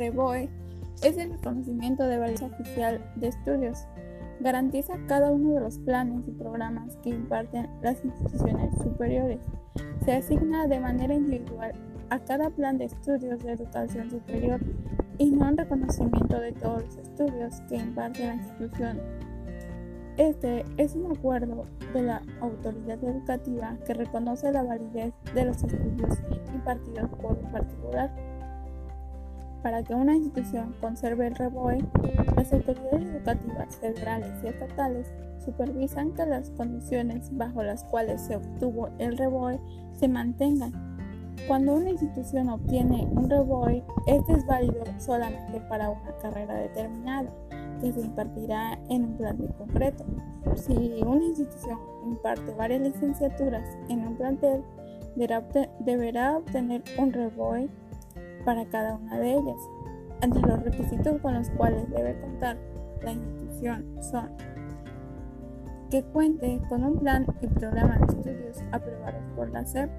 REBOE es el reconocimiento de validez oficial de estudios. Garantiza cada uno de los planes y programas que imparten las instituciones superiores. Se asigna de manera individual a cada plan de estudios de educación superior y no en reconocimiento de todos los estudios que imparte la institución. Este es un acuerdo de la autoridad educativa que reconoce la validez de los estudios impartidos por un particular. Para que una institución conserve el REBOE, las autoridades educativas federales y estatales supervisan que las condiciones bajo las cuales se obtuvo el REBOE se mantengan. Cuando una institución obtiene un REBOE, este es válido solamente para una carrera determinada, que se impartirá en un plan concreto. Si una institución imparte varias licenciaturas en un plantel, deberá obtener un REBOE para cada una de ellas. Entre los requisitos con los cuales debe contar la institución son que cuente con un plan y programa de estudios aprobados por la SEP,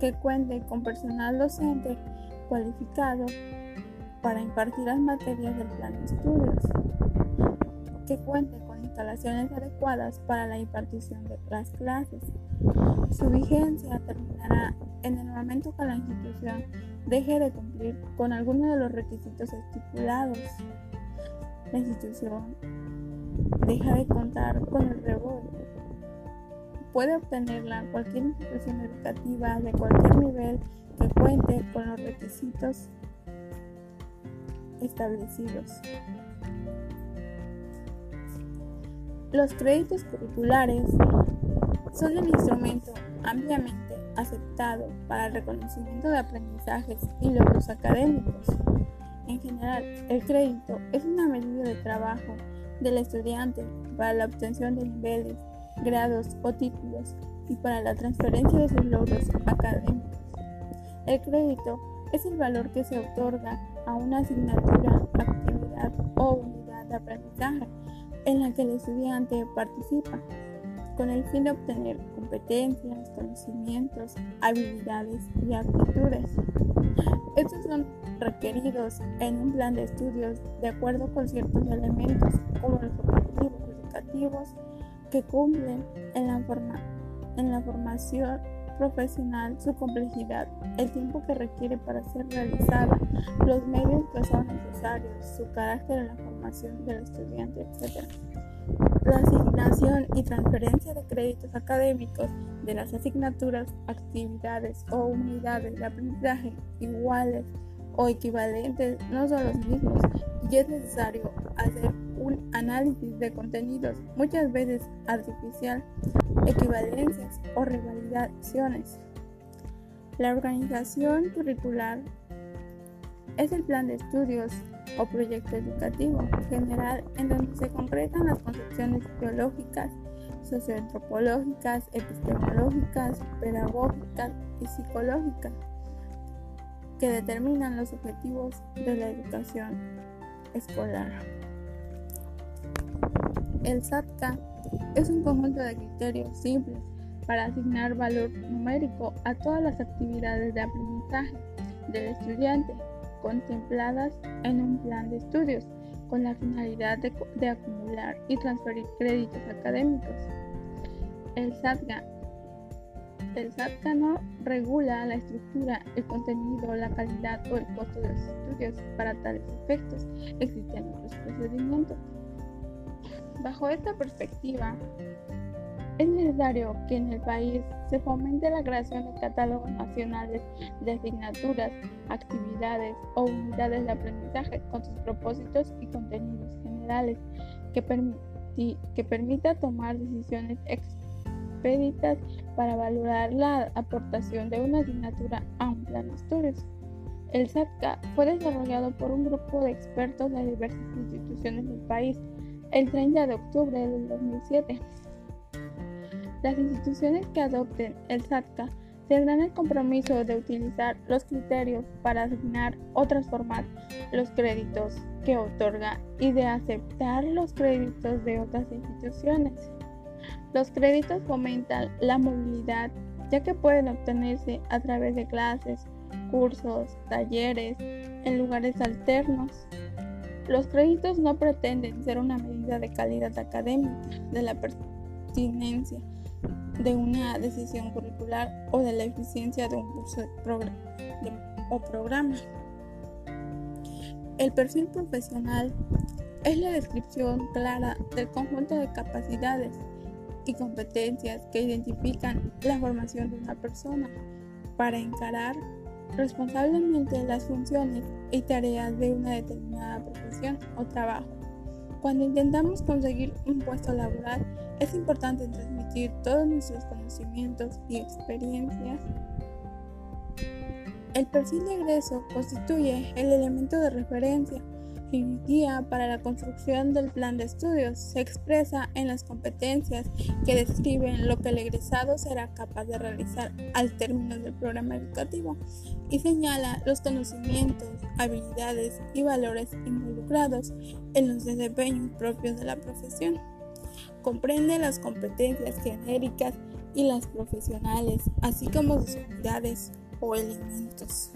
que cuente con personal docente cualificado para impartir las materias del plan de estudios, que cuente con instalaciones adecuadas para la impartición de las clases. Su vigencia terminará en el momento que la institución deje de cumplir con alguno de los requisitos estipulados. La institución deja de contar con el rebote. Puede obtenerla cualquier institución educativa de cualquier nivel que cuente con los requisitos establecidos. Los créditos curriculares son el instrumento ampliamente aceptado para el reconocimiento de aprendizajes y logros académicos. En general, el crédito es una medida de trabajo del estudiante para la obtención de niveles, grados o títulos y para la transferencia de sus logros académicos. El crédito es el valor que se otorga a una asignatura, actividad o unidad de aprendizaje en la que el estudiante participa con el fin de obtener competencias, conocimientos, habilidades y aptitudes. Estos son requeridos en un plan de estudios de acuerdo con ciertos elementos como los objetivos educativos que cumplen en la, en la formación profesional, su complejidad, el tiempo que requiere para ser realizada, los medios que son necesarios, su carácter en la formación del estudiante, etc. La asignación y transferencia de créditos académicos de las asignaturas, actividades o unidades de aprendizaje iguales o equivalentes no son los mismos y es necesario hacer un análisis de contenidos, muchas veces artificial, equivalencias o revalidaciones. La organización curricular es el plan de estudios o proyecto educativo general en donde se concretan las concepciones teológicas, socioantropológicas, epistemológicas, pedagógicas y psicológicas que determinan los objetivos de la educación escolar. El SATCA es un conjunto de criterios simples para asignar valor numérico a todas las actividades de aprendizaje del estudiante contempladas en un plan de estudios con la finalidad de, acumular y transferir créditos académicos. El SATCA el SATCA no regula la estructura, el contenido, la calidad o el costo de los estudios. Para tales efectos existen otros procedimientos. Bajo esta perspectiva, es necesario que en el país se fomente la creación de catálogos nacionales de asignaturas, actividades o unidades de aprendizaje con sus propósitos y contenidos generales que, permita tomar decisiones expeditas para valorar la aportación de una asignatura a un plan de estudios. El SATCA fue desarrollado por un grupo de expertos de diversas instituciones del país el 30 de octubre del 2007. Las instituciones que adopten el SATCA tendrán el compromiso de utilizar los criterios para asignar o transformar los créditos que otorga y de aceptar los créditos de otras instituciones. Los créditos fomentan la movilidad ya que pueden obtenerse a través de clases, cursos, talleres, en lugares alternos. Los créditos no pretenden ser una medida de calidad académica, de la pertinencia de una decisión curricular o de la eficiencia de un curso o programa. El perfil profesional es la descripción clara del conjunto de capacidades y competencias que identifican la formación de una persona para encarar responsablemente las funciones y tareas de una determinada profesión o trabajo. Cuando intentamos conseguir un puesto laboral, es importante transmitir todos nuestros conocimientos y experiencias. El perfil de egreso constituye el elemento de referencia y guía para la construcción del plan de estudios. Se expresa en las competencias que describen lo que el egresado será capaz de realizar al término del programa educativo y señala los conocimientos, habilidades y valores involucrados en los desempeños propios de la profesión. Comprende las competencias genéricas y las profesionales, así como sus unidades o elementos.